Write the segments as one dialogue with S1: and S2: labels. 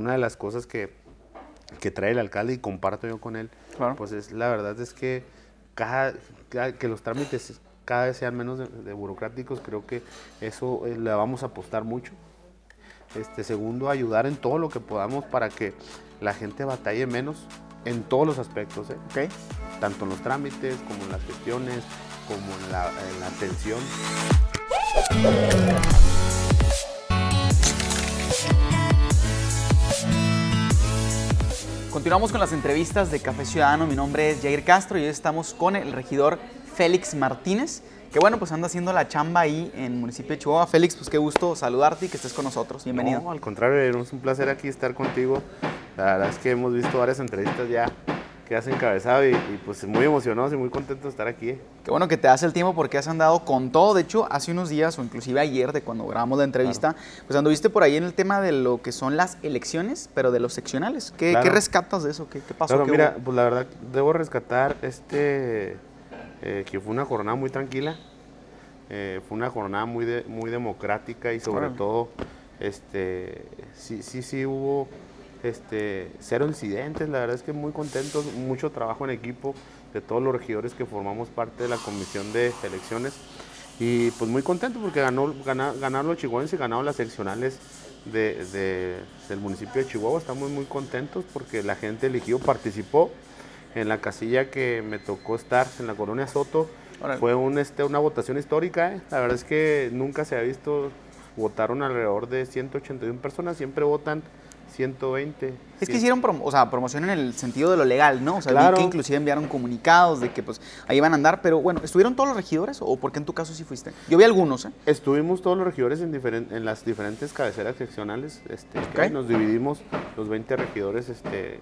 S1: una de las cosas que, que trae el alcalde y comparto yo con él,
S2: Claro.
S1: pues es la verdad es que cada, cada- que los trámites cada vez sean menos de, de burocráticos, creo que eso eh, le vamos a apostar mucho. Este, segundo, ayudar en todo lo que podamos para que la gente batalle menos en todos los aspectos, ¿eh?
S2: Ok.
S1: tanto en los trámites como en las gestiones, como en la, en la atención.
S2: Continuamos con las entrevistas de Café Ciudadano. Mi nombre es Jair Castro y hoy estamos con el regidor Félix Martínez, que bueno, pues anda haciendo la chamba ahí en el municipio de Chihuahua. Félix, pues qué gusto saludarte y que estés con nosotros. Bienvenido.
S1: No, al contrario, es un placer aquí estar contigo. La verdad es que hemos visto varias entrevistas ya que has encabezado y, y, pues muy emocionados y muy contentos de estar aquí. ¿eh?
S2: Qué bueno que te das el tiempo porque has andado con todo. De hecho, hace unos días o inclusive ayer de cuando grabamos la entrevista, pues anduviste por ahí en el tema de lo que son las elecciones, pero de los seccionales. ¿Qué,
S1: Claro.
S2: qué rescatas de eso? ¿Qué, qué pasó?
S1: Claro,
S2: ¿Qué
S1: mira,
S2: hubo?
S1: pues la verdad debo rescatar este eh, que fue una jornada muy tranquila. Eh, fue una jornada muy de- muy democrática y sobre todo este sí sí sí hubo este cero incidentes, la verdad es que muy contentos, mucho trabajo en equipo de todos los regidores que formamos parte de la comisión de elecciones y pues muy contento porque ganó, gana- ganaron los chihuahuenses y ganaron las seccionales de, de- del municipio de Chihuahua. Estamos muy contentos porque la gente eligió, participó en la casilla que me tocó estar en la colonia Soto. Fue un, este, una votación histórica. ¿eh? La verdad es que nunca se ha visto, votaron alrededor de 181 personas, siempre votan 120.
S2: Es que hicieron prom- o sea, promoción en el sentido de lo legal, ¿no? O sea, vi
S1: Claro.
S2: que inclusive enviaron comunicados de que pues ahí van a andar, pero bueno, ¿estuvieron todos los regidores o por qué en tu caso sí fuiste? Yo vi algunos, ¿eh?
S1: Estuvimos todos los regidores en, diferen- en las diferentes cabeceras seccionales. Este,
S2: Ok.
S1: Nos dividimos los 20 regidores. Este,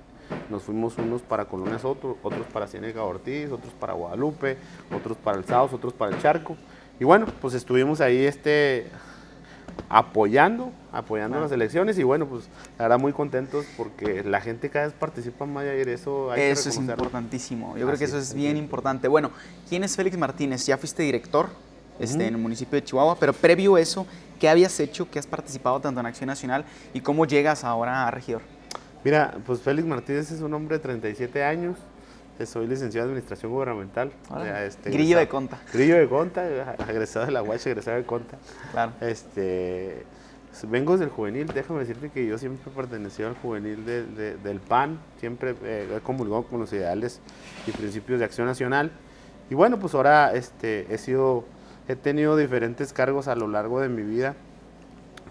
S1: nos fuimos unos para Colonia Soto, otros para Ciénega Ortiz, otros para Guadalupe, otros para el Saos, otros para el Charco. Y bueno, pues estuvimos ahí este, apoyando, apoyando
S2: Ah.
S1: las elecciones. Y bueno, pues la verdad muy contentos porque la gente cada vez participa más y eso hay que
S2: Eso es importantísimo. Yo creo que eso
S1: es,
S2: es bien importante. Bueno, ¿quién es Félix Martínez? Ya fuiste director este, en el municipio de Chihuahua, pero previo a eso, ¿qué habías hecho? ¿Qué has participado tanto en Acción Nacional? ¿Y cómo llegas ahora a regidor?
S1: Mira, pues Félix Martínez es un hombre de 37 años. Soy licenciado en Administración Gubernamental. Este,
S2: Grillo de conta.
S1: Grillo de Conta, egresado de la UACH, egresado de Conta.
S2: Claro.
S1: Este, vengo desde el juvenil, déjame decirte que yo siempre pertenecí al juvenil de- de- del PAN, siempre eh, he comulgado con los ideales y principios de acción nacional. Y bueno, pues ahora este, he sido, he tenido diferentes cargos a lo largo de mi vida.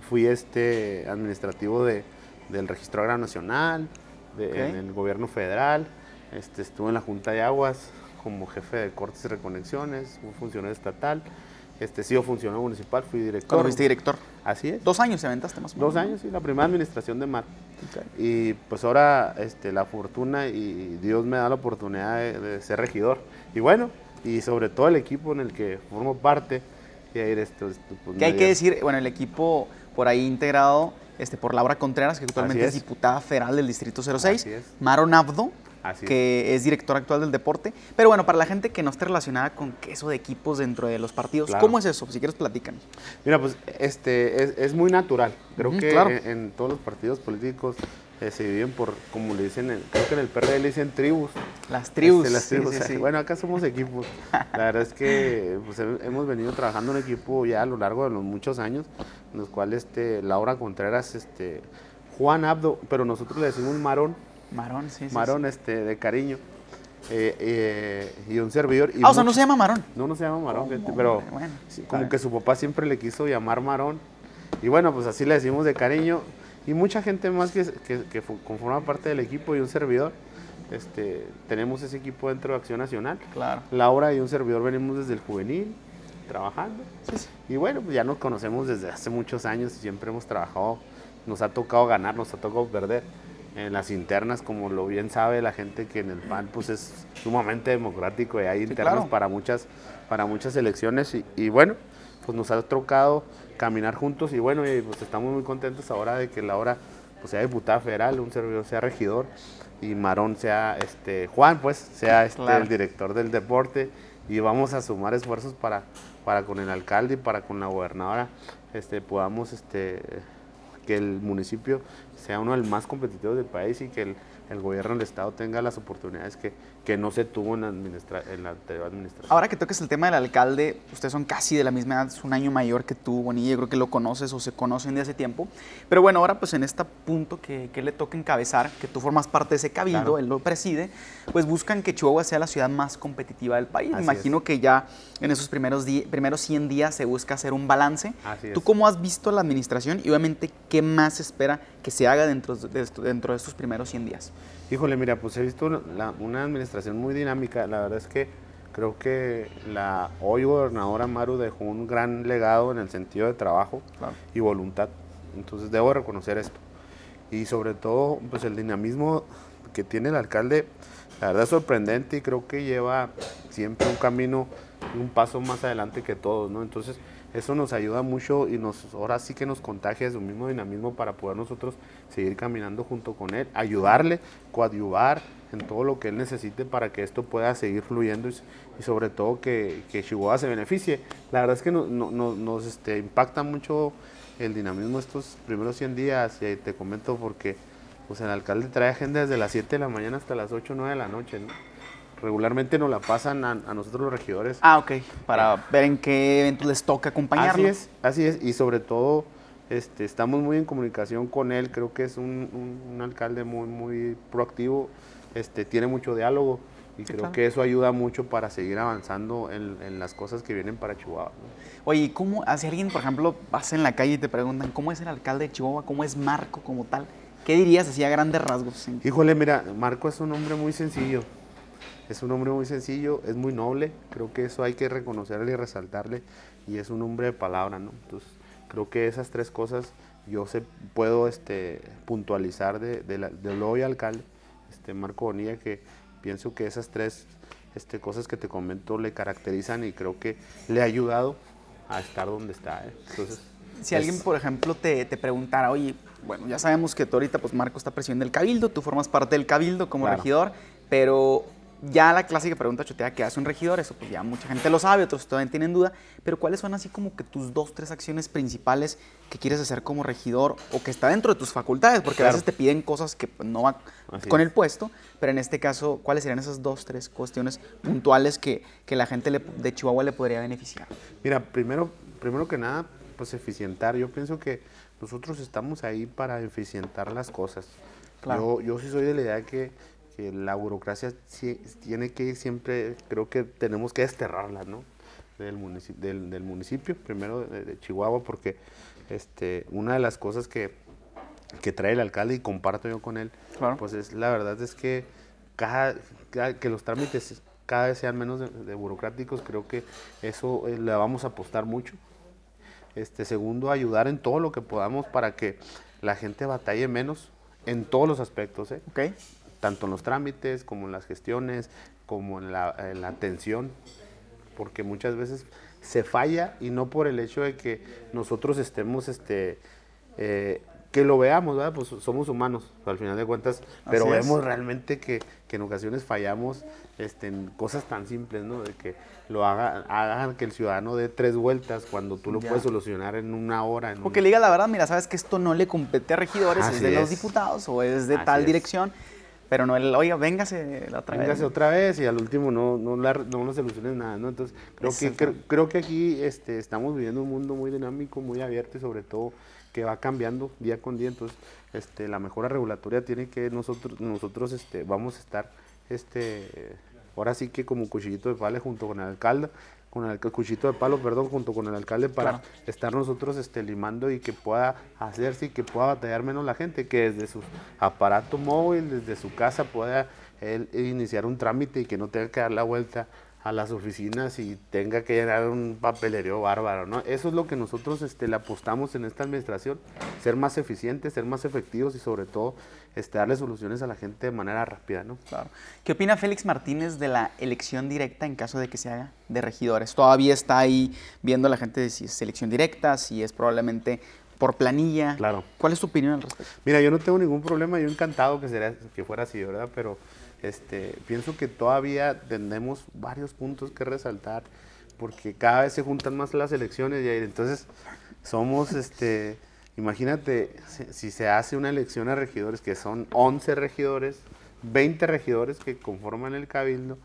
S1: Fui este administrativo de, del Registro Agrario Nacional, de- en el gobierno federal, este, estuve en la Junta de Aguas como jefe de cortes y reconexiones, fui funcionario estatal, este, sido funcionario municipal, fui director.
S2: Cuando fuiste director.
S1: Así es.
S2: Dos años te aventaste más o menos.
S1: Dos años, sí, la primera administración de Mar.
S2: Ok.
S1: Y pues ahora este, la fortuna y Dios me da la oportunidad de, de ser regidor. Y bueno, y sobre todo el equipo en el que formo parte. Y ahí, este, este, pues,
S2: Que hay que decir, bueno, el equipo por ahí integrado este, por Laura Contreras, que actualmente es.
S1: es.
S2: diputada federal del Distrito 06,
S1: Así es.
S2: Maro Nabdo,
S1: Así
S2: que es. director actual del deporte. Pero bueno, para la gente que no esté relacionada con que eso de equipos dentro de los partidos,
S1: Claro.
S2: ¿cómo es eso? Si quieres, platican.
S1: Mira, pues este, es, es muy natural. Creo que
S2: claro.
S1: en, en todos los partidos políticos eh, se dividen por, como le dicen, en- creo que en el PRD le dicen tribus.
S2: Las tribus.
S1: Este, las tribus,
S2: sí.
S1: Bueno, acá somos equipos. La verdad es que pues, he- hemos venido trabajando en equipo ya a lo largo de los muchos años, en los cuales este, Laura Contreras, este, Juan Abdo, pero nosotros le decimos Marón,
S2: Marón, sí, sí.
S1: Marón
S2: sí.
S1: este, de cariño, eh, eh, y un servidor. y
S2: Ah, o sea, no se llama Marón.
S1: No, no se llama Marón,
S2: ¿Cómo,
S1: fíjate, pero?
S2: Bueno,
S1: sí, como que su papá siempre le quiso llamar Marón. Y bueno, pues así le decimos de cariño. Y mucha gente más que, que, conforma parte del equipo y un servidor. Este, tenemos ese equipo dentro de Acción Nacional.
S2: Claro.
S1: Laura y un servidor venimos desde el juvenil, trabajando.
S2: Sí, sí.
S1: Y bueno, pues ya nos conocemos desde hace muchos años y siempre hemos trabajado. Nos ha tocado ganar, nos ha tocado perder. En las internas, como lo bien sabe la gente que en el PAN pues es sumamente democrático y hay internas
S2: claro.
S1: para muchas para muchas elecciones y, y bueno, pues nos ha tocado caminar juntos y bueno, y pues estamos muy contentos ahora de que Laura pues sea diputada federal, un servidor sea regidor y Marón sea este Juan pues sea este
S2: Claro.
S1: el director del deporte y vamos a sumar esfuerzos para para con el alcalde y para con la gobernadora este podamos este que el municipio sea uno de los más competitivos del país y que el, el gobierno del Estado tenga las oportunidades que, que no se tuvo en la, administra en la anterior administración.
S2: Ahora que toques el tema del alcalde, ustedes son casi de la misma edad, es un año mayor que tú, Bonilla, yo creo que lo conoces o se conocen de hace tiempo. Pero bueno, ahora pues en este punto que, que le toca encabezar, que tú formas parte de ese cabildo,
S1: Claro.
S2: él lo preside, pues buscan que Chihuahua sea la ciudad más competitiva del país.
S1: Así
S2: imagino que ya en esos primeros, primeros 100 días se busca hacer un balance.
S1: Así
S2: ¿Tú
S1: es.
S2: cómo has visto la administración y obviamente qué más se espera que se haga dentro de, esto- dentro de estos primeros 100 días?
S1: Híjole, mira, pues he visto la- una administración muy dinámica. La verdad es que creo que la hoy gobernadora Maru dejó un gran legado en el sentido de trabajo
S2: Claro.
S1: y voluntad. Entonces debo reconocer esto. Y sobre todo, pues el dinamismo que tiene el alcalde, la verdad es sorprendente y creo que lleva siempre un camino, un paso más adelante que todos, ¿no? Entonces eso nos ayuda mucho y nos ahora sí que nos contagia su mismo dinamismo para poder nosotros seguir caminando junto con él, ayudarle, coadyuvar en todo lo que él necesite para que esto pueda seguir fluyendo y, sobre todo que, que Chihuahua se beneficie. La verdad es que no- no- no- nos este, impacta mucho el dinamismo estos primeros 100 días y te comento porque pues el alcalde trae agenda desde las 7 de la mañana hasta las 8 o 9 de la noche, ¿no? Regularmente nos la pasan a, a nosotros los regidores.
S2: Ah, ok, para ver en qué eventos les toca acompañarlo.
S1: Así es, así es, y sobre todo este, estamos muy en comunicación con él, creo que es un, un- un alcalde muy, muy proactivo, este, tiene mucho diálogo y creo
S2: claro.
S1: que eso ayuda mucho para seguir avanzando en, en las cosas que vienen para Chihuahua. ¿no?
S2: Oye, ¿y ¿cómo, si alguien, por ejemplo, pasa en la calle y te preguntan cómo es el alcalde de Chihuahua, cómo es Marco como tal? ¿Qué dirías así a grandes rasgos?
S1: Híjole, mira, Marco es un hombre muy sencillo. Es un hombre muy sencillo, es muy noble. Creo que eso hay que reconocerle y resaltarle. Y es un hombre de palabra, ¿no? Entonces, creo que esas tres cosas yo se, puedo este, puntualizar de, de la- del hoy alcalde, este, Marco Bonilla, que pienso que esas tres este, cosas que te comento le caracterizan y creo que le ha ayudado a estar donde está. ¿eh? Entonces,
S2: Si
S1: es-
S2: alguien, por ejemplo, te, te preguntara, oye, bueno, ya sabemos que tú ahorita, pues Marco está presidiendo el cabildo, tú formas parte del cabildo como
S1: Claro.
S2: regidor, pero ya la clásica pregunta chotea, ¿qué hace un regidor? Eso pues ya mucha gente lo sabe, otros todavía tienen duda, pero ¿cuáles son así como que tus dos, tres acciones principales que quieres hacer como regidor o que está dentro de tus facultades? Porque a veces te piden cosas que pues, no van con
S1: es.
S2: el puesto, pero en este caso, ¿cuáles serían esas dos, tres cuestiones puntuales que, que la gente le- de Chihuahua le podría beneficiar?
S1: Mira, primero, primero que nada, pues eficientar. Yo pienso que nosotros estamos ahí para eficientar las cosas.
S2: Claro.
S1: Yo, yo sí soy de la idea que, que la burocracia tiene que ir siempre, creo que tenemos que desterrarla, ¿no? Del municipio, del, del municipio primero de, de Chihuahua, porque este, una de las cosas que, que trae el alcalde y comparto yo con él,
S2: Claro.
S1: pues es la verdad es que cada, cada- que los trámites cada vez sean menos de, de burocráticos, creo que eso eh, le vamos a apostar mucho. Este, segundo, ayudar en todo lo que podamos para que la gente batalle menos en todos los aspectos, ¿eh?
S2: ¿Ok?
S1: Tanto en los trámites como en las gestiones, como en la, en la atención, porque muchas veces se falla y no por el hecho de que nosotros estemos, este, eh, que lo veamos, ¿verdad? Pues somos humanos, al final de cuentas, pero
S2: Así es.
S1: vemos realmente que, que en ocasiones fallamos este, en cosas tan simples, ¿no? De que lo haga, hagan que el ciudadano dé tres vueltas cuando tú lo
S2: Ya.
S1: puedes solucionar en una hora. En
S2: Porque
S1: un-
S2: le diga la verdad, mira, sabes que esto no le compete a regidores, es de los diputados o es de
S1: Así
S2: tal dirección, pero no el, oiga, véngase la otra
S1: Véngase
S2: vez.
S1: otra vez y al último no, no, la- no nos soluciones nada, ¿no? Entonces, creo que, creo que aquí este, estamos viviendo un mundo muy dinámico, muy abierto y sobre todo que va cambiando día con día. Entonces, este, la mejora regulatoria tiene que nosotros, nosotros este, vamos a estar, este, ahora sí que como cuchillito de palo junto con el alcalde, con el cuchillito de palo, perdón, junto con el alcalde para
S2: Claro.
S1: estar nosotros este, limando y que pueda hacerse y que pueda batallar menos la gente, que desde su aparato móvil, desde su casa pueda él iniciar un trámite y que no tenga que dar la vuelta a las oficinas y tenga que llenar un papelerío bárbaro, ¿no? Eso es lo que nosotros este, le apostamos en esta administración, ser más eficientes, ser más efectivos y sobre todo este, darle soluciones a la gente de manera rápida, ¿no?
S2: Claro. ¿Qué opina Félix Martínez de la elección directa en caso de que se haga de regidores? Todavía está ahí viendo la gente si es elección directa, si es probablemente por planilla.
S1: Claro.
S2: ¿Cuál es tu opinión al respecto?
S1: Mira, yo no tengo ningún problema, yo encantado que, sería, que fuera así, ¿verdad? Pero este, pienso que todavía tenemos varios puntos que resaltar porque cada vez se juntan más las elecciones y entonces somos, este, Imagínate si, se hace una elección a regidores, que son 11 regidores, 20 regidores que conforman el cabildo,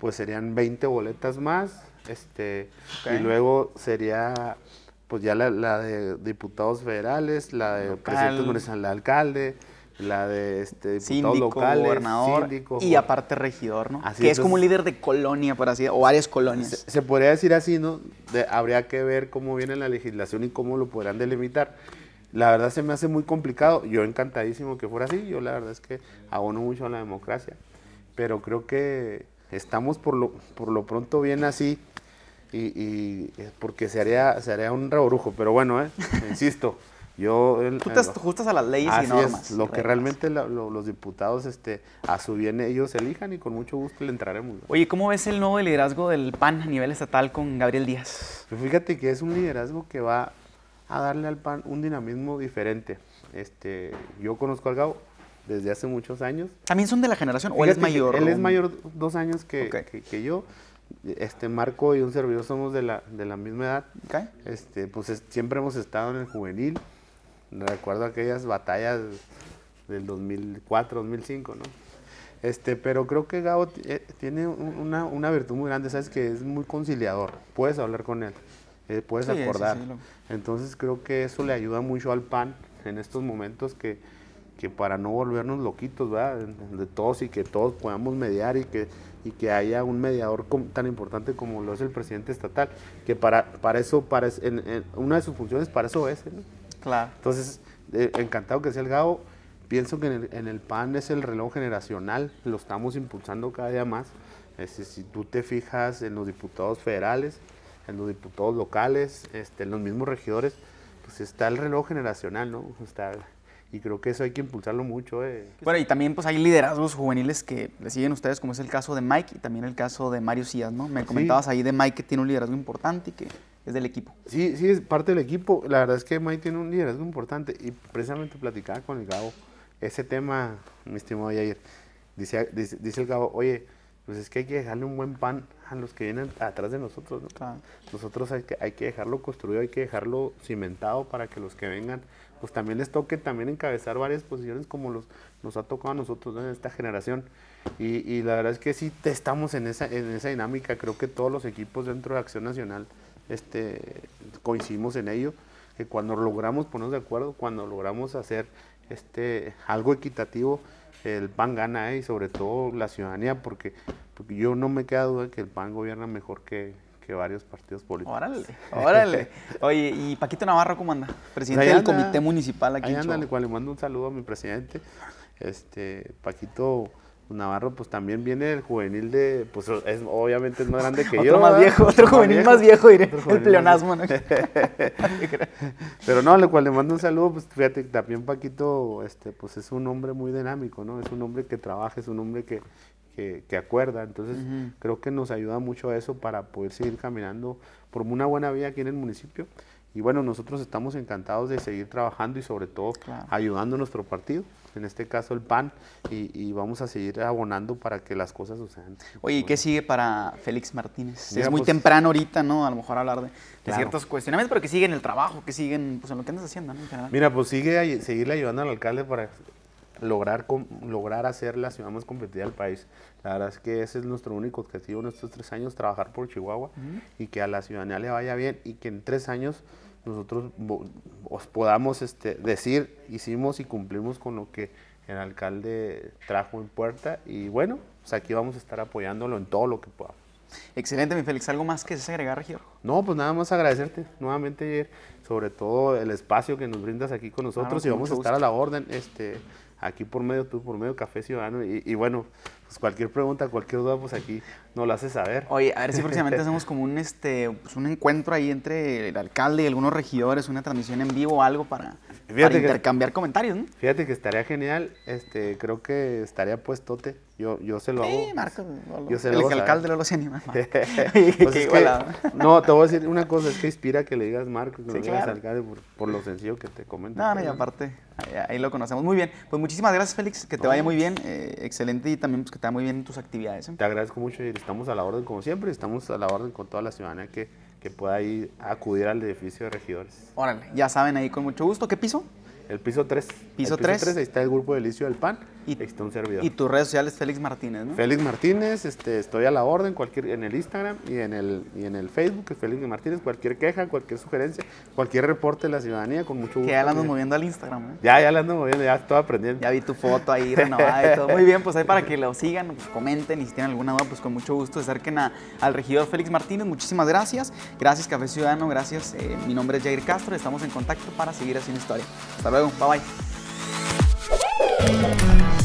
S1: pues serían 20 boletas más, este, y luego sería pues ya la, la de diputados federales, la de
S2: Local.
S1: presidentes municipales, la de alcalde, la de este, diputados
S2: Síndico,
S1: locales,
S2: gobernador
S1: síndico,
S2: y aparte regidor, ¿no?
S1: Así
S2: que
S1: es,
S2: es como un líder de colonia, por así o varias
S1: se,
S2: colonias.
S1: se podría decir así, ¿no? De- habría que ver cómo viene la legislación y cómo lo podrán delimitar. La verdad se me hace muy complicado. Yo encantadísimo que fuera así. Yo la verdad es que abono mucho a la democracia. Pero creo que estamos por lo, por lo pronto bien así. Y, y, eh, porque se haría, se haría un reborujo. Pero bueno, eh, insisto, yo... el-
S2: Tú te ajustas a las leyes
S1: Así
S2: y normas.
S1: es, lo que realmente la- lo- los diputados este, a su bien ellos elijan y con mucho gusto le entraremos. ¿no?
S2: Oye, ¿cómo ves el nuevo liderazgo del PAN a nivel estatal con Gabriel Díaz?
S1: Pues fíjate que es un liderazgo que va a darle al PAN un dinamismo diferente. Este, yo conozco al Gabo desde hace muchos años.
S2: ¿También son de la generación o él es mayor?
S1: Él es mayor dos años que,
S2: Ok.
S1: que- que yo. Este Marco y un servidor somos de la, de la misma edad. Este, pues es- siempre hemos estado en el juvenil. Recuerdo aquellas batallas del 2004, 2005, ¿no? Este, pero creo que Gabo eh, tiene un- una, una virtud muy grande, sabes que es muy conciliador. Puedes hablar con él, eh, puedes
S2: Sí,
S1: acordar.
S2: sí, lo-
S1: Entonces creo que eso le ayuda mucho al PAN en estos momentos que, que para no volvernos loquitos, ¿verdad? De, todos y que todos podamos mediar y que, y que haya un mediador tan importante como lo es el presidente estatal, que para, para eso, para, es- en- en una de sus funciones para eso es, ¿no?
S2: Claro.
S1: Entonces, eh, encantado que sea el Gabo. Pienso que en el, en el PAN es el reloj generacional, lo estamos impulsando cada día más. Este, si tú te fijas en los diputados federales, en los diputados locales, este, en los mismos regidores, pues está el reloj generacional, ¿no? Está, y creo que eso hay que impulsarlo mucho. eh.
S2: Bueno, y también pues hay liderazgos juveniles que le siguen ustedes, como es el caso de Mike y también el caso de Mario Cías, ¿no? Me comentabas ahí de Mike que tiene un liderazgo importante y que es del equipo.
S1: Sí, sí, es parte del equipo. La verdad es que Mike tiene un liderazgo importante y precisamente platicaba con el Gabo ese tema, mi estimado Yair. Dice, dice, dice el Gabo, oye, pues es que hay que dejarle un buen pan a los que vienen atrás de nosotros, ¿no?
S2: Claro.
S1: Nosotros hay que, hay que dejarlo construido, hay que dejarlo cimentado para que los que vengan, pues también les toque también encabezar varias posiciones como los, nos ha tocado a nosotros ¿no? en esta generación. Y, y la verdad es que sí te- estamos en esa, en esa dinámica, creo que todos los equipos dentro de Acción Nacional este, coincidimos en ello, que cuando logramos ponernos de acuerdo, cuando logramos hacer este, algo equitativo, el PAN gana ¿eh? y sobre todo la ciudadanía, porque, porque yo no me queda duda de que el PAN gobierna mejor que, que varios partidos políticos.
S2: Órale, órale. Oye, ¿y Paquito Navarro cómo anda? Presidente del
S1: anda.
S2: comité municipal aquí
S1: Ahí
S2: en
S1: anda,
S2: Chihuahua.
S1: le mando un saludo a mi presidente. Este, Paquito Navarro, pues también viene del juvenil de, pues es, obviamente es más grande que
S2: Otro
S1: yo.
S2: más viejo, otro juvenil más viejo, diré. El pleonasmo, ¿no?
S1: Pero no, le cual le mando un saludo, pues fíjate, también Paquito, este, pues es un hombre muy dinámico, ¿no? Es un hombre que trabaja, es un hombre que, que, que acuerda. Entonces, creo que nos ayuda mucho a eso para poder seguir caminando por una buena vida aquí en el municipio. Y bueno, nosotros estamos encantados de seguir trabajando y sobre todo
S2: Claro.
S1: ayudando a nuestro partido, en este caso el PAN, y, y vamos a seguir abonando para que las cosas sucedan.
S2: Oye, ¿y qué sigue para Félix Martínez?
S1: Mira,
S2: es muy
S1: pues-
S2: temprano ahorita, ¿no? A lo mejor hablar de, de
S1: Claro.
S2: ciertos cuestionamientos, pero que siguen el trabajo, que siguen pues, en lo que andas haciendo, ¿no?
S1: Mira, pues sigue seguirle ayudando al alcalde para lograr com- lograr hacer la ciudad más competitiva del país. La verdad es que ese es nuestro único objetivo en estos tres años, trabajar por Chihuahua y que a la ciudadanía le vaya bien y que en tres años nosotros os podamos este, decir, hicimos y cumplimos con lo que el alcalde trajo en puerta y bueno, pues aquí vamos a estar apoyándolo en todo lo que podamos.
S2: Excelente, mi Félix. ¿Algo más que se agregar, Regidor?
S1: No, pues nada más agradecerte nuevamente, Jair, sobre todo el espacio que nos brindas aquí con nosotros y vamos a estar a la orden, este, aquí por medio tú, por medio Café Ciudadano y, y bueno, pues cualquier pregunta, cualquier duda, pues aquí nos lo haces saber.
S2: Oye, a ver si próximamente hacemos como un, este, pues, un encuentro ahí entre el alcalde y algunos regidores, una transmisión en vivo o algo para, para
S1: Fíjate que-
S2: intercambiar comentarios, ¿no?
S1: Fíjate que estaría genial, este, creo que estaría puestote, yo, yo se lo hago.
S2: Sí, Marco.
S1: Yo se
S2: el
S1: lo
S2: alcalde no se anima.
S1: Pues es que- no, te voy a decir una cosa, es que inspira que le digas Marco, que
S2: Sí,
S1: le digas
S2: claro.
S1: alcalde por, por lo sencillo que te comento.
S2: No, no, y aparte, ahí, ahí lo conocemos. Muy bien. Pues muchísimas gracias, Félix. Que te vaya muy bien. eh, excelente y también pues, que te vaya muy bien en tus actividades. ¿eh?
S1: Te agradezco mucho y estamos a la orden como siempre, estamos a la orden con toda la ciudadanía que, que pueda ir a acudir al edificio de regidores.
S2: Órale, ya saben ahí con mucho gusto. ¿Qué piso?
S1: El piso 3.
S2: Piso
S1: El
S2: 3.
S1: ahí está el grupo Delicio del Pan.
S2: Y-
S1: ahí está un servidor.
S2: Y tus redes sociales, Félix Martínez, ¿no?
S1: Félix Martínez, este, estoy a la orden cualquier, en el Instagram y en el, y en el Facebook, Félix Martínez, cualquier queja, cualquier sugerencia, cualquier reporte de la ciudadanía, con mucho gusto.
S2: que ya la
S1: Eh,
S2: moviendo al Instagram, ¿eh?
S1: Ya, ya la ando moviendo, ya estoy aprendiendo.
S2: Ya vi tu foto ahí renovada y todo. Muy bien, pues ahí para que lo sigan, pues comenten y si tienen alguna duda, pues con mucho gusto se acerquen a- al regidor Félix Martínez. Muchísimas gracias. Gracias Café Ciudadano, gracias. Eh, mi nombre es Jair Castro, estamos en contacto para seguir haciendo historia. Hasta luego, Bye bye.